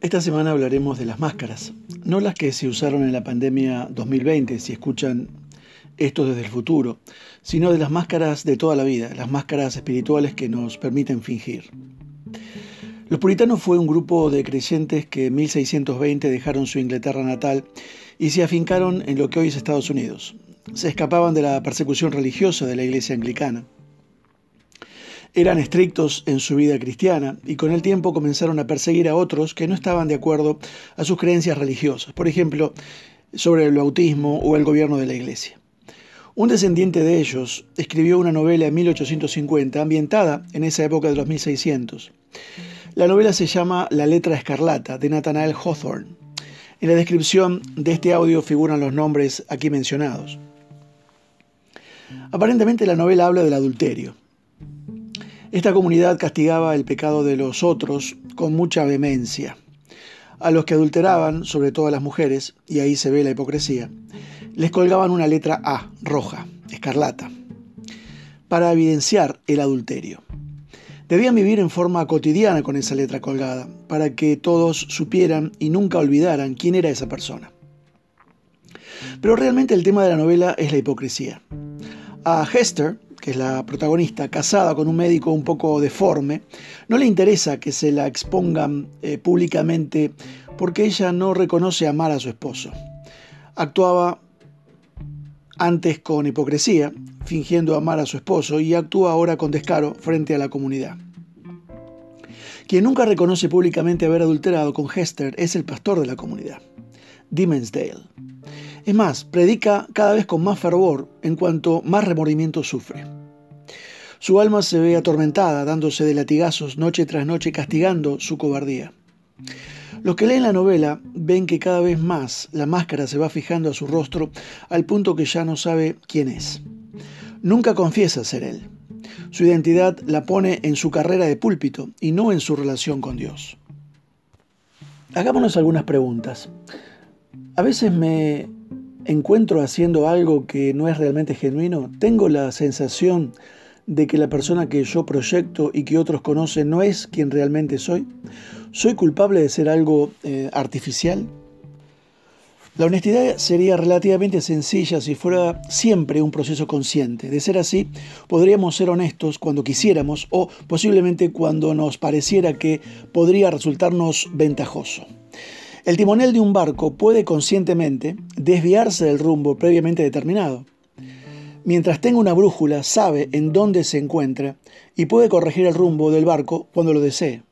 Esta semana hablaremos de las máscaras, no las que se usaron en la pandemia 2020, si escuchan esto desde el futuro, sino de las máscaras de toda la vida, las máscaras espirituales que nos permiten fingir. Los puritanos fue un grupo de creyentes que en 1620 dejaron su Inglaterra natal y se afincaron en lo que hoy es Estados Unidos. Se escapaban de la persecución religiosa de la iglesia anglicana. Eran estrictos en su vida cristiana y con el tiempo comenzaron a perseguir a otros que no estaban de acuerdo a sus creencias religiosas, por ejemplo, sobre el bautismo o el gobierno de la iglesia. Un descendiente de ellos escribió una novela en 1850 ambientada en esa época de los 1600. La novela se llama La letra escarlata de Nathanael Hawthorne. En la descripción de este audio figuran los nombres aquí mencionados. Aparentemente la novela habla del adulterio. Esta comunidad castigaba el pecado de los otros con mucha vehemencia. A los que adulteraban, sobre todo a las mujeres, y ahí se ve la hipocresía, les colgaban una letra A, roja, escarlata, para evidenciar el adulterio. Debían vivir en forma cotidiana con esa letra colgada, para que todos supieran y nunca olvidaran quién era esa persona. Pero realmente el tema de la novela es la hipocresía. A Hester, que es la protagonista, casada con un médico un poco deforme, no le interesa que se la expongan eh, públicamente porque ella no reconoce amar a su esposo. Actuaba antes con hipocresía, fingiendo amar a su esposo, y actúa ahora con descaro frente a la comunidad. Quien nunca reconoce públicamente haber adulterado con Hester es el pastor de la comunidad, Dimensdale. Es más, predica cada vez con más fervor en cuanto más remordimiento sufre. Su alma se ve atormentada, dándose de latigazos noche tras noche, castigando su cobardía. Los que leen la novela ven que cada vez más la máscara se va fijando a su rostro al punto que ya no sabe quién es. Nunca confiesa ser él. Su identidad la pone en su carrera de púlpito y no en su relación con Dios. Hagámonos algunas preguntas. A veces me encuentro haciendo algo que no es realmente genuino, tengo la sensación de que la persona que yo proyecto y que otros conocen no es quien realmente soy. ¿Soy culpable de ser algo eh, artificial? La honestidad sería relativamente sencilla si fuera siempre un proceso consciente. De ser así, podríamos ser honestos cuando quisiéramos o posiblemente cuando nos pareciera que podría resultarnos ventajoso. El timonel de un barco puede conscientemente desviarse del rumbo previamente determinado. Mientras tenga una brújula, sabe en dónde se encuentra y puede corregir el rumbo del barco cuando lo desee.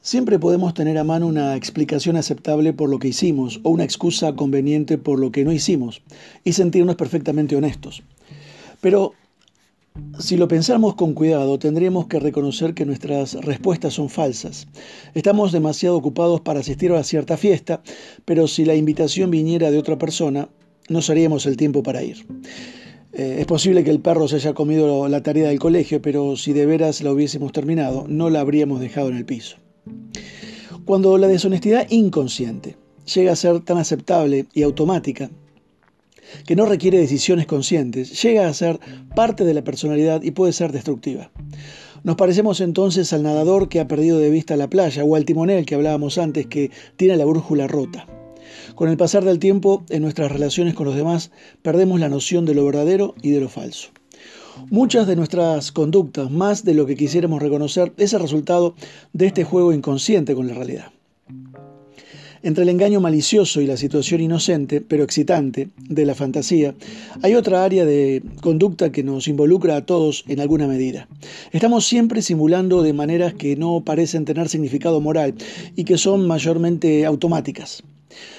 Siempre podemos tener a mano una explicación aceptable por lo que hicimos o una excusa conveniente por lo que no hicimos y sentirnos perfectamente honestos. Pero si lo pensamos con cuidado, tendríamos que reconocer que nuestras respuestas son falsas. Estamos demasiado ocupados para asistir a cierta fiesta, pero si la invitación viniera de otra persona, nos haríamos el tiempo para ir. Eh, es posible que el perro se haya comido la tarea del colegio, pero si de veras la hubiésemos terminado, no la habríamos dejado en el piso. Cuando la deshonestidad inconsciente llega a ser tan aceptable y automática, que no requiere decisiones conscientes, llega a ser parte de la personalidad y puede ser destructiva. Nos parecemos entonces al nadador que ha perdido de vista la playa o al timonel que hablábamos antes que tiene la brújula rota. Con el pasar del tiempo, en nuestras relaciones con los demás, perdemos la noción de lo verdadero y de lo falso. Muchas de nuestras conductas, más de lo que quisiéramos reconocer, es el resultado de este juego inconsciente con la realidad. Entre el engaño malicioso y la situación inocente, pero excitante, de la fantasía, hay otra área de conducta que nos involucra a todos en alguna medida. Estamos siempre simulando de maneras que no parecen tener significado moral y que son mayormente automáticas.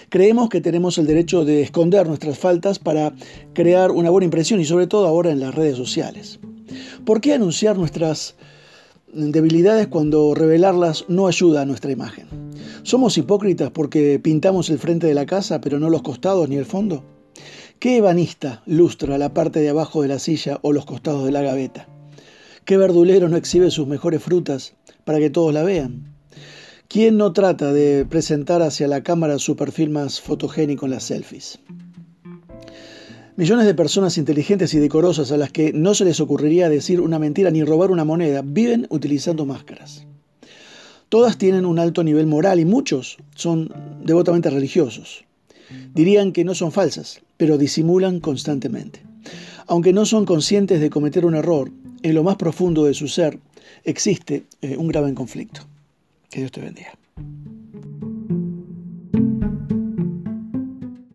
Creemos que tenemos el derecho de esconder nuestras faltas para crear una buena impresión y sobre todo ahora en las redes sociales. ¿Por qué anunciar nuestras debilidades cuando revelarlas no ayuda a nuestra imagen? ¿Somos hipócritas porque pintamos el frente de la casa pero no los costados ni el fondo? ¿Qué ebanista lustra la parte de abajo de la silla o los costados de la gaveta? ¿Qué verdulero no exhibe sus mejores frutas para que todos la vean? ¿Quién no trata de presentar hacia la cámara su perfil más fotogénico en las selfies? Millones de personas inteligentes y decorosas a las que no se les ocurriría decir una mentira ni robar una moneda viven utilizando máscaras. Todas tienen un alto nivel moral y muchos son devotamente religiosos. Dirían que no son falsas, pero disimulan constantemente. Aunque no son conscientes de cometer un error, en lo más profundo de su ser existe eh, un grave conflicto. Que Dios te bendiga.